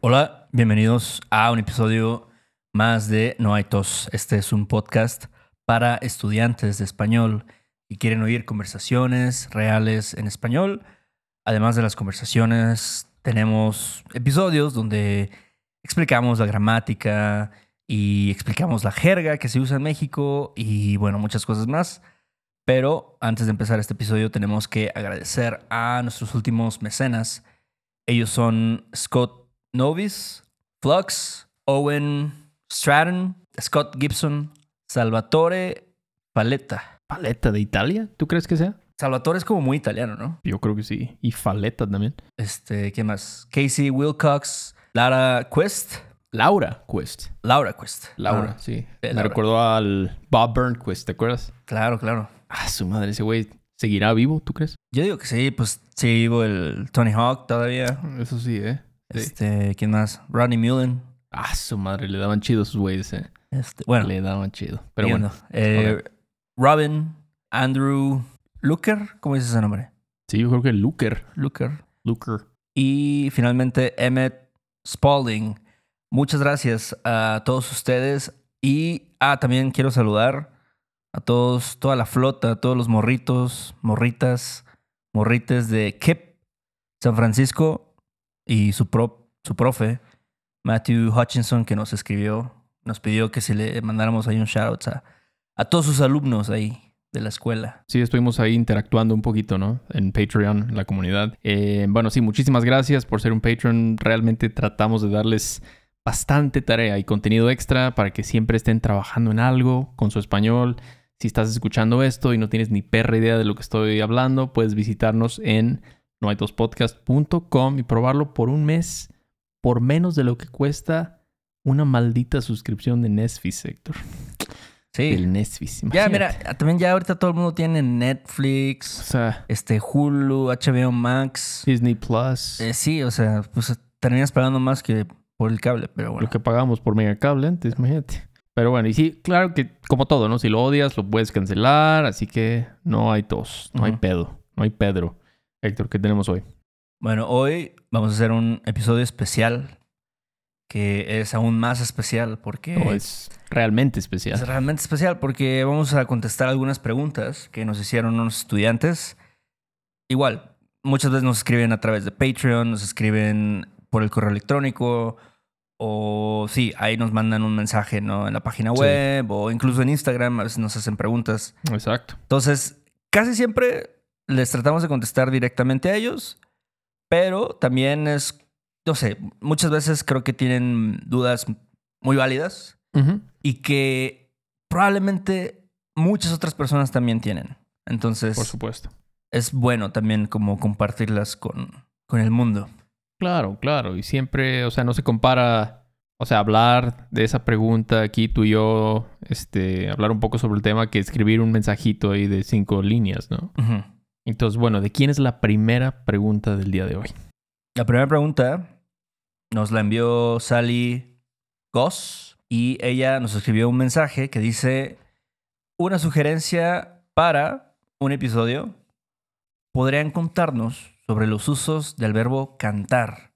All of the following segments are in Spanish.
Hola, bienvenidos a un episodio más de No hay tos. Este es un podcast para estudiantes de español que quieren oír conversaciones reales en español. Además de las conversaciones, tenemos episodios donde explicamos la gramática y explicamos la jerga que se usa en México y bueno, muchas cosas más. Pero antes de empezar este episodio tenemos que agradecer a nuestros últimos mecenas. Ellos son Scott Novis, Flux, Owen Stratton, Scott Gibson, Salvatore Paletta. ¿Paleta de Italia? ¿Tú crees que sea? Salvatore es como muy italiano, ¿no? Yo creo que sí. Y Faleta también. Este, ¿qué más? Casey Wilcox, Lara Quest, Laura Quest. Laura Quest. Laura, Ah, sí. eh, Me recordó al Bob Burnquist, ¿te acuerdas? Claro, claro. Ah, su madre, ese güey seguirá vivo, ¿tú crees? Yo digo que sí, pues sí, vivo el Tony Hawk todavía. Eso sí, ¿eh? Sí. Este, ¿quién más? Rodney Mullen. Ah, su madre, le daban chido sus güeyes, ¿eh? Este, bueno, le daban chido. Pero bueno. Eh, Robin, Andrew Looker, ¿cómo dice ese nombre? Sí, yo creo que Luker. Looker. Luker. Y finalmente Emmett Spalding. Muchas gracias a todos ustedes. Y ah, también quiero saludar a todos, toda la flota, a todos los morritos, morritas, morrites de KIP, San Francisco y su, pro- su profe, Matthew Hutchinson, que nos escribió, nos pidió que si le mandáramos ahí un shout a, a todos sus alumnos ahí de la escuela. Sí, estuvimos ahí interactuando un poquito, ¿no? En Patreon, en la comunidad. Eh, bueno, sí, muchísimas gracias por ser un Patreon. Realmente tratamos de darles bastante tarea y contenido extra para que siempre estén trabajando en algo con su español. Si estás escuchando esto y no tienes ni perra idea de lo que estoy hablando, puedes visitarnos en noaitospodcast.com y probarlo por un mes por menos de lo que cuesta una maldita suscripción de Netflix, Héctor. Sí. El Netflix. Ya, imagínate. mira, también ya ahorita todo el mundo tiene O Netflix, sea, este Hulu, HBO Max. Disney Plus. Eh, sí, o sea, pues terminas pagando más que por el cable, pero bueno. Lo que pagamos por megacable antes, imagínate. Pero bueno, y sí, claro que como todo, ¿no? Si lo odias, lo puedes cancelar, así que no hay tos, no hay pedo, no hay Pedro. Héctor, ¿qué tenemos hoy? Bueno, hoy vamos a hacer un episodio especial que es aún más especial porque No, es realmente es especial. realmente especial porque vamos a contestar algunas preguntas que nos hicieron unos estudiantes. Igual, muchas veces nos escriben a través de Patreon, nos escriben por el correo electrónico o sí, ahí nos mandan un mensaje ¿no? en la página Sí. web o incluso en Instagram, a veces nos hacen preguntas. Exacto. Entonces, casi siempre les tratamos de contestar directamente a ellos, pero también es, no sé, muchas veces creo que tienen dudas muy válidas y que probablemente muchas otras personas también tienen. Entonces, Por supuesto. es bueno también como compartirlas con, con el mundo. Claro, claro. Y siempre, o sea, no se compara, o sea, hablar de esa pregunta aquí tú y yo, este, hablar un poco sobre el tema que escribir un mensajito ahí de cinco líneas, ¿no? Ujú. Entonces, bueno, ¿de quién es la primera pregunta del día de hoy? La primera pregunta nos la envió Sally Goss y ella nos escribió un mensaje que dice una sugerencia para un episodio. ¿Podrían contarnos sobre los usos del verbo cantar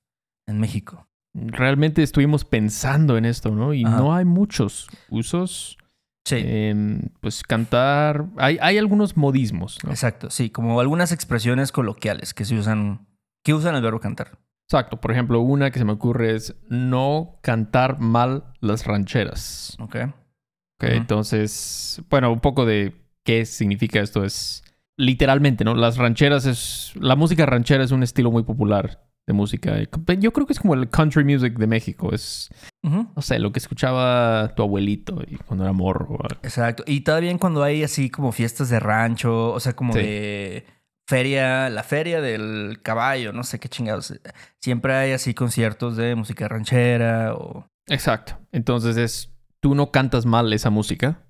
en México? Realmente estuvimos pensando en esto, ¿no? Y Ajá. no hay muchos usos. Sí, Em, pues cantar. Hay, hay algunos modismos, ¿no? exacto. Sí, como algunas expresiones coloquiales que se usan, que usan el verbo cantar. Exacto. Por ejemplo, una que se me ocurre es no cantar mal las rancheras. ¿Ok? Ok, Ujú. Entonces, bueno, un poco de qué significa esto es literalmente, ¿no? Las rancheras es. La música ranchera es un estilo muy popular de música. Yo creo que es como el country music de México. Es, no sé, lo que escuchaba tu abuelito y cuando era morro. Exacto. Y todavía cuando hay así como fiestas de rancho, o sea, como Sí. de feria, la feria del caballo, no sé qué chingados. Siempre hay así conciertos de música ranchera o... Exacto. Entonces es. Tú no cantas mal esa música.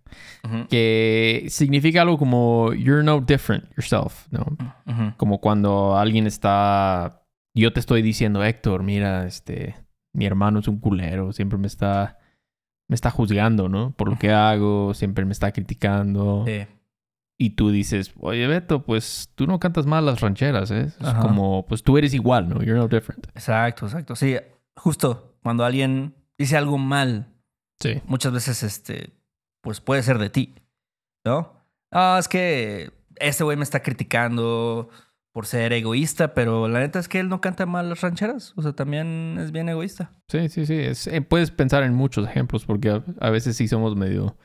Que significa algo como you're no different yourself, ¿no? Como cuando alguien está. Yo te estoy diciendo, Héctor, mira, este. Mi hermano es un culero, siempre me está. Me está juzgando, ¿no? Por lo que hago, siempre me está criticando. Sí. Y tú dices, oye, Beto, pues tú no cantas mal las rancheras, ¿eh? Es Ajá. como, pues tú eres igual, ¿no? You're no different. Exacto, exacto. Sí, justo cuando alguien dice algo mal, Sí. muchas veces, este, pues puede ser de ti, ¿no? Ah, es que este güey me está criticando por ser egoísta, pero la neta es que él no canta mal las rancheras. O sea, también es bien egoísta. Sí, sí, sí. Es- eh, puedes pensar en muchos ejemplos porque a, a veces sí somos medio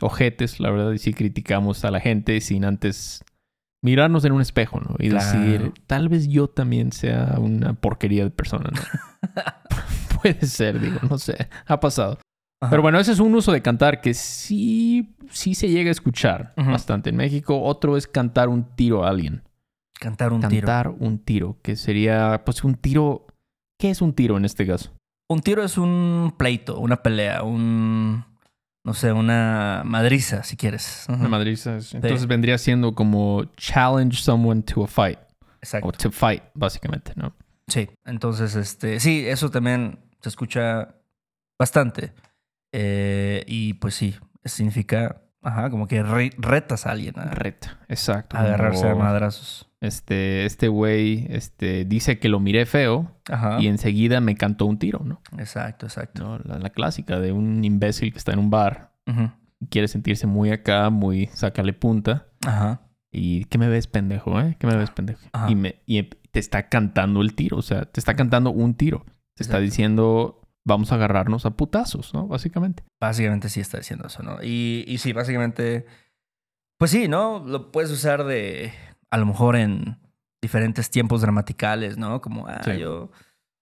ojetes, la verdad, y sí criticamos a la gente sin antes mirarnos en un espejo, ¿no? Y Claro. decir, tal vez yo también sea una porquería de persona, ¿no? Puede ser, digo, no sé. Ha pasado. Ajá. Pero bueno, ese es un uso de cantar que sí, sí se llega a escuchar bastante en México. Otro es cantar un tiro a alguien. Cantar un tiro. cantar un tiro, que sería, pues, un tiro. ¿Qué es un tiro en este caso? Un tiro es un pleito, una pelea, un. No sé, una madriza, si quieres. Una madriza. es- Entonces vendría siendo como challenge someone to a fight. Exacto. O to fight, básicamente, ¿no? Sí, entonces, este, sí, eso también se escucha bastante. Eh, y pues sí, significa, ajá, como que re- retas a alguien a, Reta, exacto. a agarrarse a Como, madrazos. Este, este güey este, dice que lo miré feo Ajá. y enseguida me cantó un tiro, ¿no? Exacto, exacto. ¿No? La, la clásica de un imbécil que está en un bar y quiere sentirse muy acá, muy sácale punta. Ajá. Y ¿qué me ves, pendejo, eh? ¿Qué me ves, pendejo? Ajá. Y, me, y te está cantando el tiro, o sea, te está cantando un tiro. Te está diciendo, vamos a agarrarnos a putazos, ¿no? Básicamente. Básicamente sí está diciendo eso, ¿no? Y, y sí, básicamente, pues sí, ¿no? Lo puedes usar de, a lo mejor en diferentes tiempos gramaticales, ¿no? Como, ah, Sí. yo,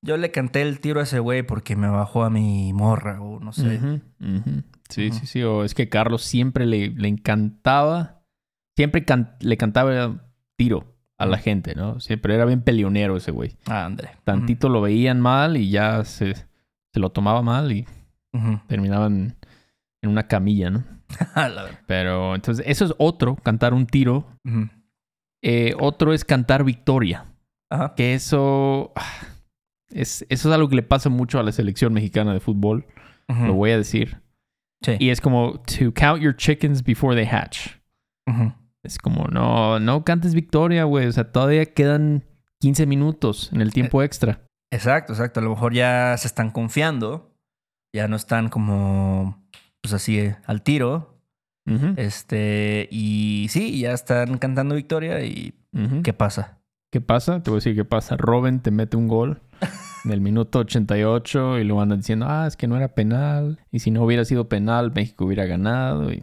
yo le canté el tiro a ese güey porque me bajó a mi morra o no sé. Sí, sí, sí. O es que Carlos siempre le, le encantaba, siempre can- le cantaba tiro a la gente, ¿no? Siempre era bien peleonero ese güey. Ah, André. Tantito lo veían mal y ya se, se lo tomaba mal y terminaban en una camilla, ¿no? La. Pero entonces, eso es otro, cantar un tiro. Eh, otro es cantar victoria. Ajá. Que eso. ah, Es, eso es algo que le pasa mucho a la selección mexicana de fútbol. Lo voy a decir. Sí. Y es como to count your chickens before they hatch. Es como, no, no cantes victoria, güey. O sea, todavía quedan 15 minutos en el tiempo extra. Exacto, exacto. A lo mejor ya se están confiando. Ya no están como, pues así, eh, al tiro. Este, y sí, ya están cantando victoria y. ¿qué pasa? ¿Qué pasa? Te voy a decir qué pasa. Robin te mete un gol en el minuto 88 y luego andan diciendo, ah, es que no era penal. Y si no hubiera sido penal, México hubiera ganado. Y...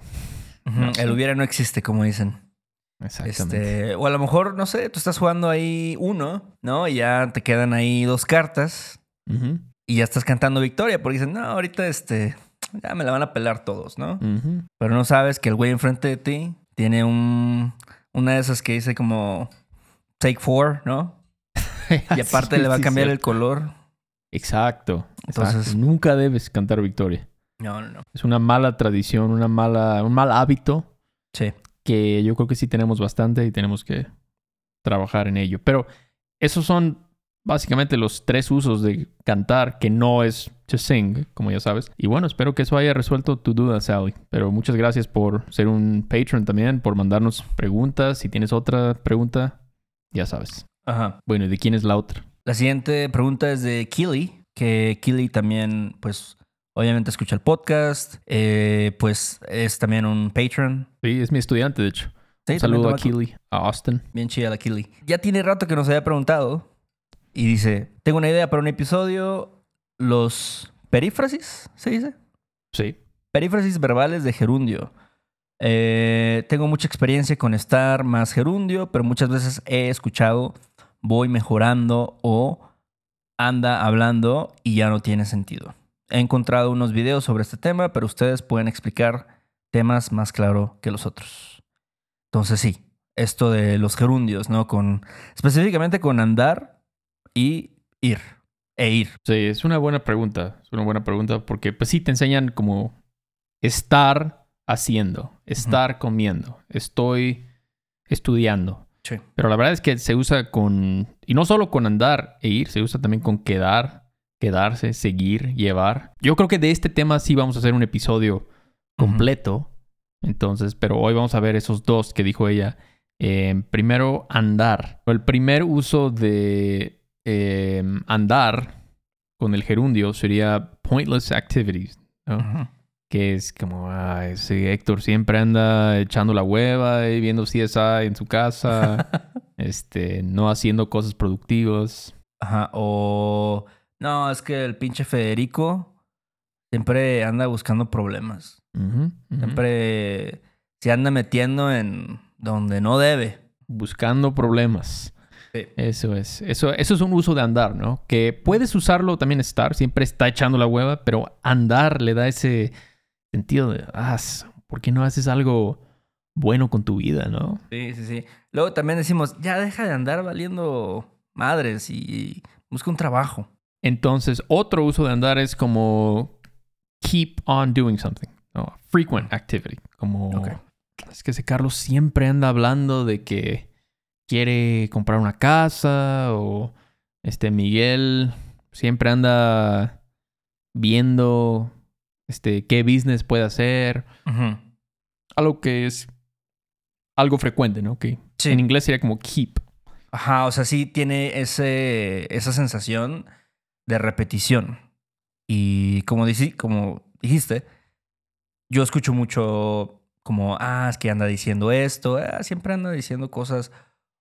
No. El hubiera no existe, como dicen. Exactamente. Este, o a lo mejor, no sé, tú estás jugando ahí uno, ¿no? Y ya te quedan ahí dos cartas y ya estás cantando victoria porque dicen, no, ahorita este, ya me la van a pelar todos, ¿no? Pero no sabes que el güey enfrente de ti tiene un, una de esas que dice como take four, ¿no? Y aparte Sí, le va a cambiar el color. Exacto. Entonces- Entonces, nunca debes cantar victoria. No, no, no. Es una mala tradición, una mala, un mal hábito Sí. que yo creo que sí tenemos bastante y tenemos que trabajar en ello. Pero esos son básicamente los tres usos de cantar que no es to sing, como ya sabes. Y bueno, espero que eso haya resuelto tu duda, Sally. Pero muchas gracias por ser un patron también, por mandarnos preguntas. Si tienes otra pregunta, ya sabes. Ajá. Bueno, ¿y de quién es la otra? La siguiente pregunta es de Kili, que Kili también, pues, obviamente escucha el podcast, eh, pues es también un patron. Sí, es mi estudiante, de hecho. Sí, un saludo a Keely, a Austin. Bien chida la Kili. Ya tiene rato que nos había preguntado y dice, tengo una idea para un episodio, los perífrasis, ¿se dice? Sí. Perífrasis verbales de gerundio. Eh, tengo mucha experiencia con estar más gerundio, pero muchas veces he escuchado voy mejorando o anda hablando y ya no tiene sentido. He encontrado unos videos sobre este tema, pero ustedes pueden explicar temas más claro que los otros. Entonces sí, esto de los gerundios, ¿no? Con específicamente con andar y ir e ir. Sí, es una buena pregunta. Es una buena pregunta porque, pues sí, te enseñan como estar haciendo, estar comiendo, estoy estudiando. Sí. Pero la verdad es que se usa con, y no solo con andar e ir, se usa también con quedar, quedarse, seguir, llevar. Yo creo que de este tema sí vamos a hacer un episodio completo. Entonces, pero hoy vamos a ver esos dos que dijo ella. Eh, primero, andar. El primer uso de eh, andar con el gerundio sería pointless activities. Que es como, ah, ese Héctor siempre anda echando la hueva y viendo CSI en su casa, este, no haciendo cosas productivas. Ajá. O. No, es que el pinche Federico siempre anda buscando problemas. Siempre se anda metiendo en donde no debe. Buscando problemas. Sí. Eso es. Eso, eso es un uso de andar, ¿no? Que puedes usarlo también estar, siempre está echando la hueva, pero andar le da ese sentido de, ah, ¿por qué no haces algo bueno con tu vida, no? Sí, sí, sí. Luego también decimos, ya deja de andar valiendo madres y busca un trabajo. Entonces, otro uso de andar es como keep on doing something, ¿no? Frequent activity. Como es que ese Carlos siempre anda hablando de que quiere comprar una casa o este Miguel siempre anda viendo este qué business puede hacer, algo que es algo frecuente, ¿no? Que Sí. en inglés sería como keep. Ajá, o sea, sí tiene ese, esa sensación de repetición. Y como, como dijiste, yo escucho mucho como, ah, es que anda diciendo esto, ah, siempre anda diciendo cosas.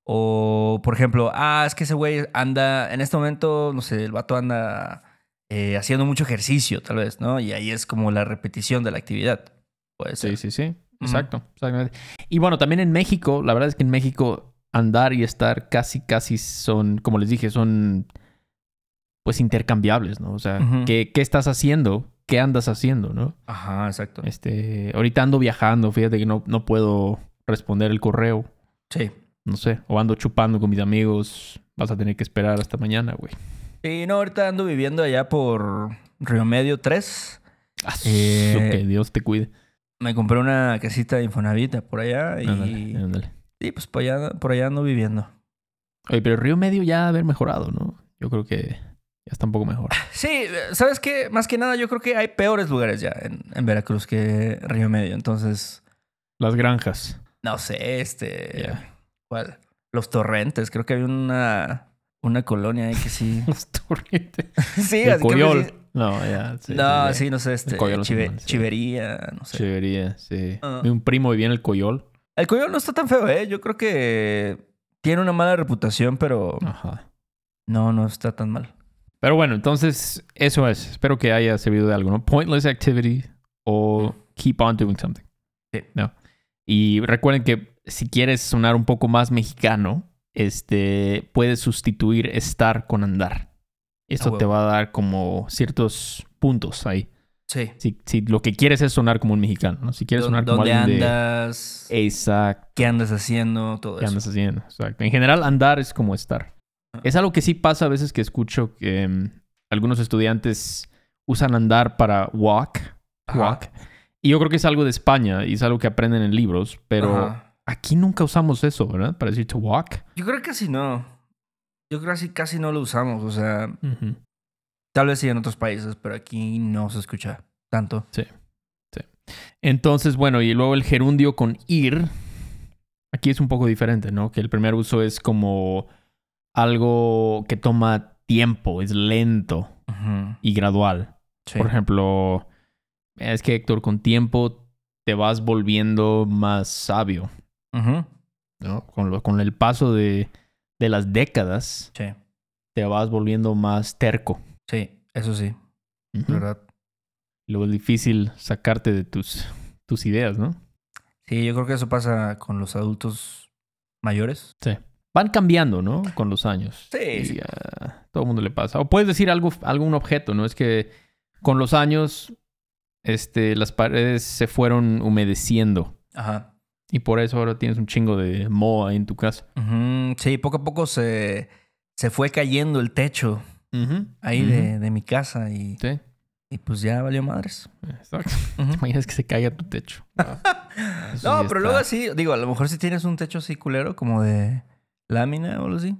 O, por ejemplo, ah, es que ese güey anda, en este momento, no sé, el vato anda eh, haciendo mucho ejercicio, tal vez, ¿no? Y ahí es como la repetición de la actividad. Puede ser. Sí, sí, sí. Exacto. exactamente. Y bueno, también en México, la verdad es que en México andar y estar casi, casi son, como les dije, son pues intercambiables, ¿no? O sea. ¿qué, qué estás haciendo? ¿Qué andas haciendo, no? Ajá, exacto. Este, ahorita ando viajando, fíjate que no, no puedo responder el correo, Sí. No sé, o ando chupando con mis amigos, vas a tener que esperar hasta mañana, güey. Y no, ahorita ando viviendo allá por Río Medio 3. Ah, Eh, Que Dios te cuide. Me compré una casita de Infonavit por allá y, Ándale, ándale. y pues por allá, por allá ando viviendo. Oye, pero Río Medio ya ha haber mejorado, ¿no? Yo creo que ya está un poco mejor. Sí, ¿sabes qué? Más que nada yo creo que hay peores lugares ya en, en Veracruz que Río Medio. Entonces, Las granjas. no sé, este... ¿Cuál? Los Torrentes. Creo que había una, una colonia ahí que sí... Los torrentes. sí, El así que coyol. sí- No, ya. sí, no, sí, sí, no sé, este... Coyol chive- sí. Chivería, no sé. Chévería, sí. Ah. Un primo vivía en el Coyol. El Coyol no está tan feo, ¿eh? Yo creo que tiene una mala reputación, pero Ajá. no, no está tan mal. Pero bueno, entonces eso es. Espero que haya servido de algo, ¿no? Pointless activity o keep on doing something. Sí. ¿No? Y recuerden que si quieres sonar un poco más mexicano, este, puedes sustituir estar con andar. Esto Ah, te va a dar como ciertos puntos ahí. Sí. Si, si lo que quieres es sonar como un mexicano, ¿no? Si quieres sonar como ¿Dónde alguien de... andas? Exacto. ¿Qué andas haciendo? Todo ¿Qué eso. andas haciendo? Exacto. En general, andar es como estar. Ah. Es algo que sí pasa a veces que escucho que mm, algunos estudiantes usan andar para walk. Ajá. Walk. Y yo creo que es algo de España y es algo que aprenden en libros, pero Ajá. Aquí nunca usamos eso, ¿verdad? Para decir to walk. Yo creo que casi no. Yo creo que casi, no lo usamos. O sea, tal vez sí en otros países, pero aquí no se escucha tanto. Entonces, bueno, y luego el gerundio con ir. Aquí es un poco diferente, ¿no? Que el primer uso es como algo que toma tiempo, es lento y gradual. Sí. Por ejemplo, es que Héctor, con tiempo te vas volviendo más sabio, Ujú. ¿no? Con, lo- con el paso de, de las décadas, Sí. te vas volviendo más terco. Sí, eso sí, Ujú. ¿verdad? Luego es difícil sacarte de tus, tus ideas, ¿no? Sí, yo creo que eso pasa con los adultos mayores. Sí. Van cambiando, ¿no? Con los años. Sí, Y sí. a todo el mundo le pasa. O puedes decir algo, algún objeto, ¿no? Es que con los años, este, las paredes se fueron humedeciendo. Ajá. Y por eso ahora tienes un chingo de moho ahí en tu casa. Sí, poco a poco se, se fue cayendo el techo ahí de, de mi casa y, Sí, y pues ya valió madres. exacto. Ujú. Imaginas que se caiga tu techo. Eso No, pero luego sí, digo, a lo mejor si tienes un techo así culero, como de lámina o algo así.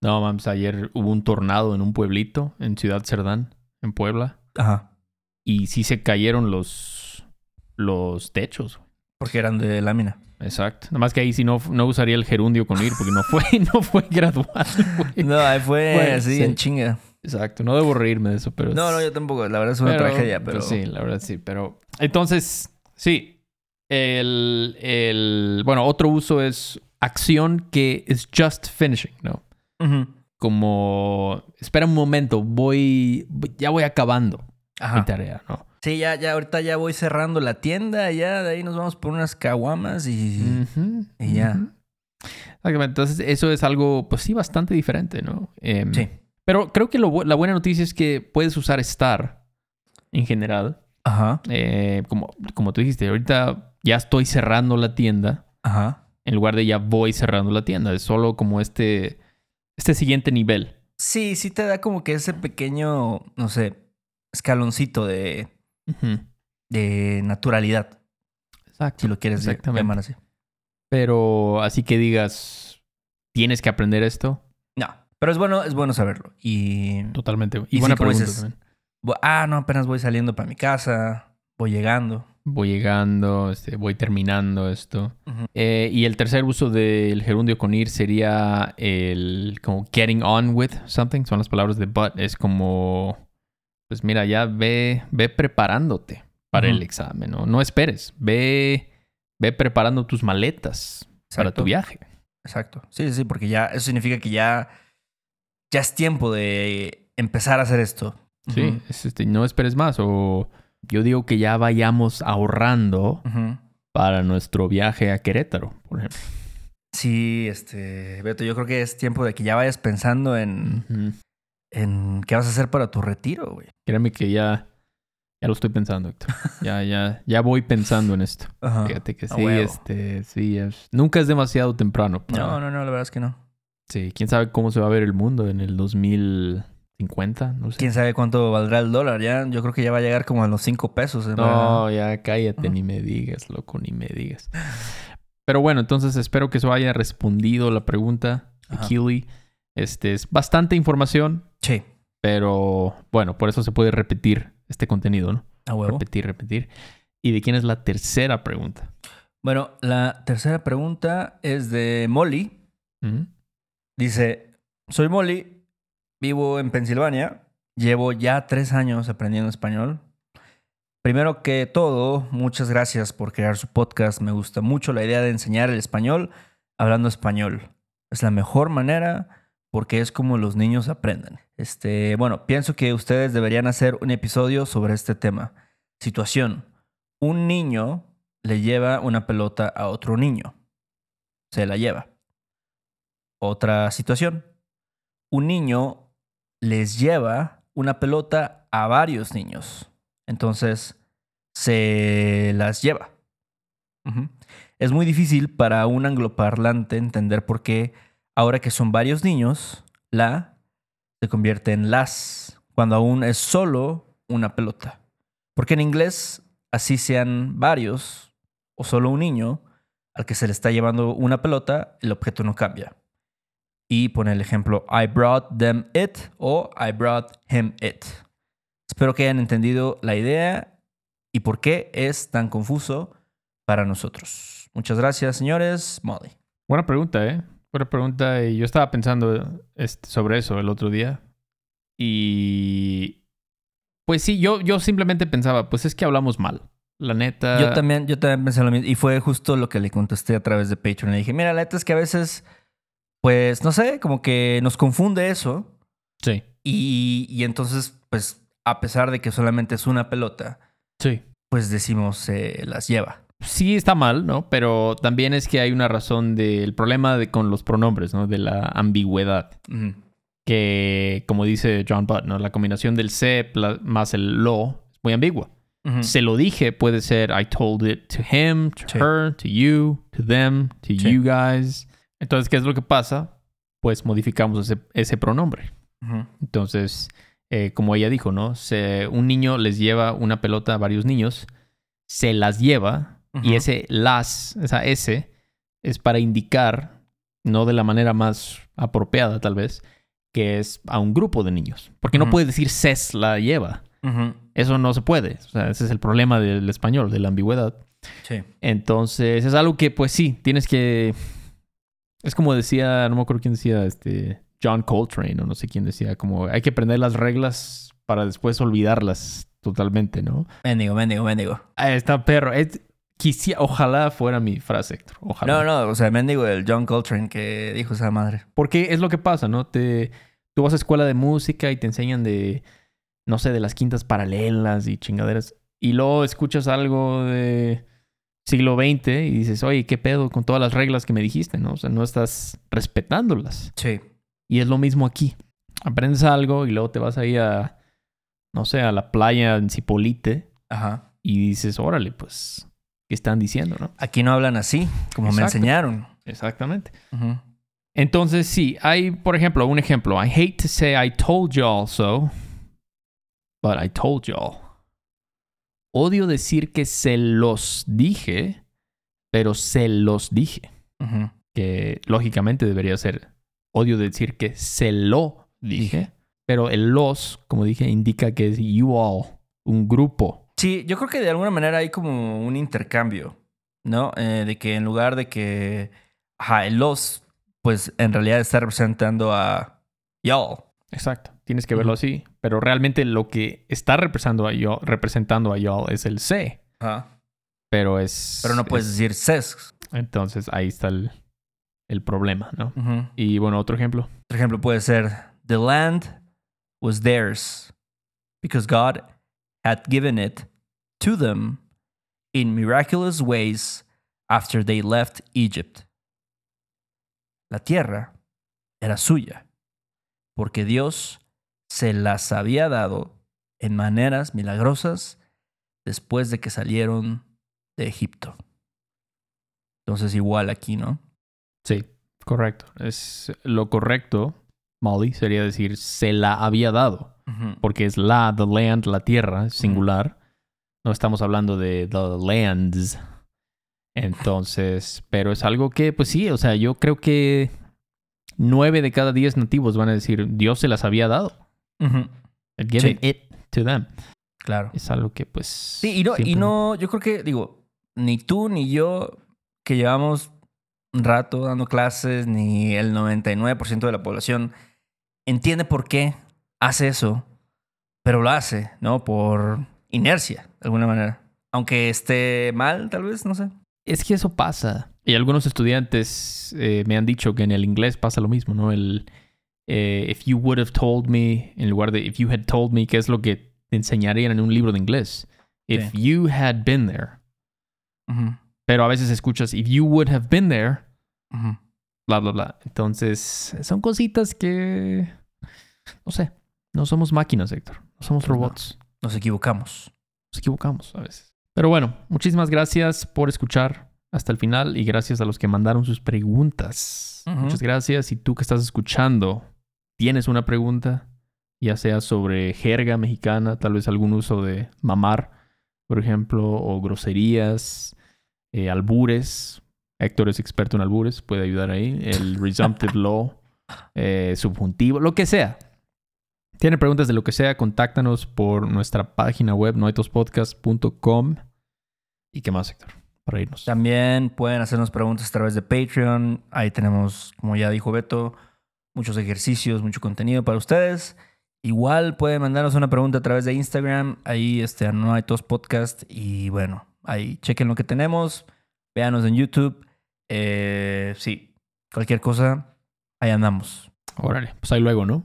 No, mames, ayer hubo un tornado en un pueblito, en Ciudad Cerdán, en Puebla. Ajá. Y sí se cayeron los, los techos. Porque eran de lámina. Exacto. Nada más que ahí sí no, no usaría el gerundio con ir porque no fue, no fue gradual, güey. No, ahí fue así sí. en chinga. Exacto, no debo reírme de eso, pero... No, no, yo tampoco. La verdad es una pero- tragedia, pero... pues sí, la verdad sí, pero... Entonces, sí. El, el... Bueno, otro uso es acción que es just finishing, ¿no? Como... Espera un momento, voy... Ya voy acabando mi tarea, ¿no? Sí, ya, ya, ahorita ya voy cerrando la tienda, ya de ahí nos vamos por unas caguamas y... Ya. Exactamente. Entonces, eso es algo, pues sí, bastante diferente, ¿no? Em, Sí. Pero creo que lo la buena noticia es que puedes usar estar en general. Ajá, Eh, como, como tú dijiste, ahorita ya estoy cerrando la tienda ajá. en lugar de ya voy cerrando la tienda. Es solo como este, este siguiente nivel. Sí, sí te da como que ese pequeño, no sé, escaloncito de, De naturalidad, Exacto. si lo quieres llamar así. Pero así que digas, tienes que aprender esto. No, pero es bueno, es bueno saberlo. Y... Totalmente. Y, Y buena como pregunta dices, también. bu- Ah, no, apenas voy saliendo para mi casa, voy llegando. Voy llegando, este, voy terminando esto. Eh, y el tercer uso del gerundio con ir sería el como getting on with something. Son las palabras de but. Es como, pues mira, ya ve, ve preparándote para el examen. ¿no? no esperes. Ve, ve preparando tus maletas para tu viaje. Exacto. Sí, sí, porque ya eso significa que ya, ya es tiempo de empezar a hacer esto. Sí, es, este, no esperes más. O yo digo que ya vayamos ahorrando para nuestro viaje a Querétaro, por ejemplo. Sí, este, Beto, yo creo que es tiempo de que ya vayas pensando en. En qué vas a hacer para tu retiro, güey. Créeme que ya, ya lo estoy pensando, Héctor. Ya, ya, ya voy pensando en esto. Ajá. Fíjate que sí, este, sí, es- nunca es demasiado temprano. para- No, no, no, la verdad es que no. Sí, quién sabe cómo se va a ver el mundo en el 2050, no sé. ¿Quién sabe cuánto valdrá el dólar? Ya, yo creo que ya va a llegar como a los cinco pesos. en verdad. No, ya cállate, ni me digas, loco, ni me digas. Pero bueno, entonces espero que eso haya respondido la pregunta. Keely. Este es bastante información, Sí, pero bueno, por eso se puede repetir este contenido, ¿no? a huevo. Repetir, repetir. ¿Y de quién es la tercera pregunta? Bueno, la tercera pregunta es de Molly. Dice, soy Molly, vivo en Pensilvania, llevo ya tres años aprendiendo español. Primero que todo, muchas gracias por crear su podcast. Me gusta mucho la idea de enseñar el español hablando español. Es la mejor manera porque es como los niños aprenden. Este, bueno, pienso que ustedes deberían hacer un episodio sobre este tema. Situación. Un niño le lleva una pelota a otro niño. Se la lleva. Otra situación. Un niño les lleva una pelota a varios niños. Entonces, se las lleva. Es muy difícil para un angloparlante entender por qué, ahora que son varios niños, la se convierte en las, cuando aún es solo una pelota. Porque en inglés, así sean varios o solo un niño al que se le está llevando una pelota, el objeto no cambia y pone el ejemplo I brought them it o I brought him it. Espero que hayan entendido la idea y por qué es tan confuso para nosotros. Muchas gracias, señores. Molly. Buena pregunta, ¿eh? Buena pregunta. Y yo estaba pensando este, sobre eso el otro día. Y. Pues sí, yo, yo simplemente pensaba, pues es que hablamos mal. La neta. Yo también, yo también pensé lo mismo y fue justo lo que le contesté a través de Patreon. Le dije, mira, la neta es que a veces, pues, no sé, como que nos confunde eso Sí. y, y entonces, pues, a pesar de que solamente es una pelota, Sí. pues decimos se las lleva. Sí está mal, ¿no? Pero también es que hay una razón del problema de, con los pronombres, ¿no? De la ambigüedad. Que, como dice John Butt, ¿no? La combinación del se más el lo es muy ambigua. Se lo dije puede ser I told it to him, to Sí. her, to you, to them, to Sí. you guys. Entonces, ¿qué es lo que pasa? Pues modificamos ese, ese pronombre. Entonces, eh, como ella dijo, ¿no? Se- un niño les lleva una pelota a varios niños, se las lleva y ese las, esa S, es para indicar, no de la manera más apropiada tal vez, que es a un grupo de niños. Porque no puede decir ses la lleva. Eso no se puede. O sea, ese es el problema del español, de la ambigüedad. Sí. Entonces, es algo que, pues sí, tienes que. Es como decía, no me acuerdo quién decía, este. John Coltrane o no sé quién decía, como hay que aprender las reglas para después olvidarlas totalmente, ¿no? Mendigo, mendigo, mendigo. Ahí está perro. Es, quisiera, ojalá fuera mi frase, Héctor. Ojalá. No, no, o sea, mendigo el John Coltrane que dijo esa madre. Porque es lo que pasa, ¿no? Te, tú vas a escuela de música y te enseñan de, no sé, de las quintas paralelas y chingaderas. Y luego escuchas algo de siglo XX y dices, oye, ¿qué pedo con todas las reglas que me dijiste, no? O sea, no estás respetándolas. Sí. Y es lo mismo aquí. Aprendes algo y luego te vas ahí a, no sé, a la playa en Cipolite Ajá. y dices, órale, pues, ¿qué están diciendo, no? Aquí no hablan así, como me enseñaron. Exactamente. Entonces, sí, hay, por ejemplo, un ejemplo. I hate to say I told y'all so, but I told y'all. Odio decir que se los dije, pero se los dije. Que lógicamente debería ser odio decir que se lo dije, Dije. pero el los, como dije, indica que es you all, un grupo. Sí, yo creo que de alguna manera hay como un intercambio, ¿no? Eh, de que en lugar de que, ajá, el los, pues en realidad está representando a y'all. Exacto. Tienes que verlo así. Pero realmente lo que está representando a y'all, representando a y'all es el se. Ajá. Pero es. Pero no puedes es- decir ses. entonces ahí está el, el problema, ¿no? Y bueno, otro ejemplo. Otro ejemplo puede ser, the land was theirs because God had given it to them in miraculous ways after they left Egypt. La tierra era suya porque Dios se las había dado en maneras milagrosas después de que salieron de Egipto. Entonces igual aquí, ¿no? Sí, correcto. Es lo correcto, Molly, sería decir se la había dado. Porque es la, the land, la tierra, singular. No estamos hablando de the lands. Entonces, pero es algo que, pues sí, o sea, yo creo que nueve de cada diez nativos van a decir Dios se las había dado. Sí. it to them. Claro. Es algo que, pues. Sí, y no, y no, yo creo que, digo, ni tú ni yo, que llevamos un rato dando clases, ni el 99% de la población entiende por qué hace eso, pero lo hace, ¿no? Por inercia, de alguna manera. Aunque esté mal, tal vez, no sé. Es que eso pasa. Y algunos estudiantes eh, me han dicho que en el inglés pasa lo mismo, ¿no? El eh, if you would have told me, en lugar de if you had told me, que es lo que te enseñarían en un libro de inglés. If Sí. you had been there. Pero a veces escuchas if you would have been there, ujú. bla, bla, bla. Entonces, son cositas que. No sé. No somos máquinas, Héctor. No somos Pues no. robots. Nos equivocamos. Nos equivocamos a veces. Pero bueno, muchísimas gracias por escuchar hasta el final y gracias a los que mandaron sus preguntas. Muchas gracias. Y tú que estás escuchando, tienes una pregunta, ya sea sobre jerga mexicana, tal vez algún uso de mamar, por ejemplo, o groserías, eh, albures. Héctor es experto en albures, puede ayudar ahí. El resumptive law, eh, subjuntivo, lo que sea. Tiene preguntas de lo que sea, contáctanos por nuestra página web noetospodcast.com. ¿Y qué más, Héctor? Para irnos. También pueden hacernos preguntas a través de Patreon. Ahí tenemos, como ya dijo Beto, muchos ejercicios, mucho contenido para ustedes. Igual pueden mandarnos una pregunta a través de Instagram. Ahí este, no hay tos podcast. Y bueno, ahí chequen lo que tenemos. Véanos en YouTube. Eh, sí, cualquier cosa, ahí andamos. Órale, pues ahí luego, ¿no?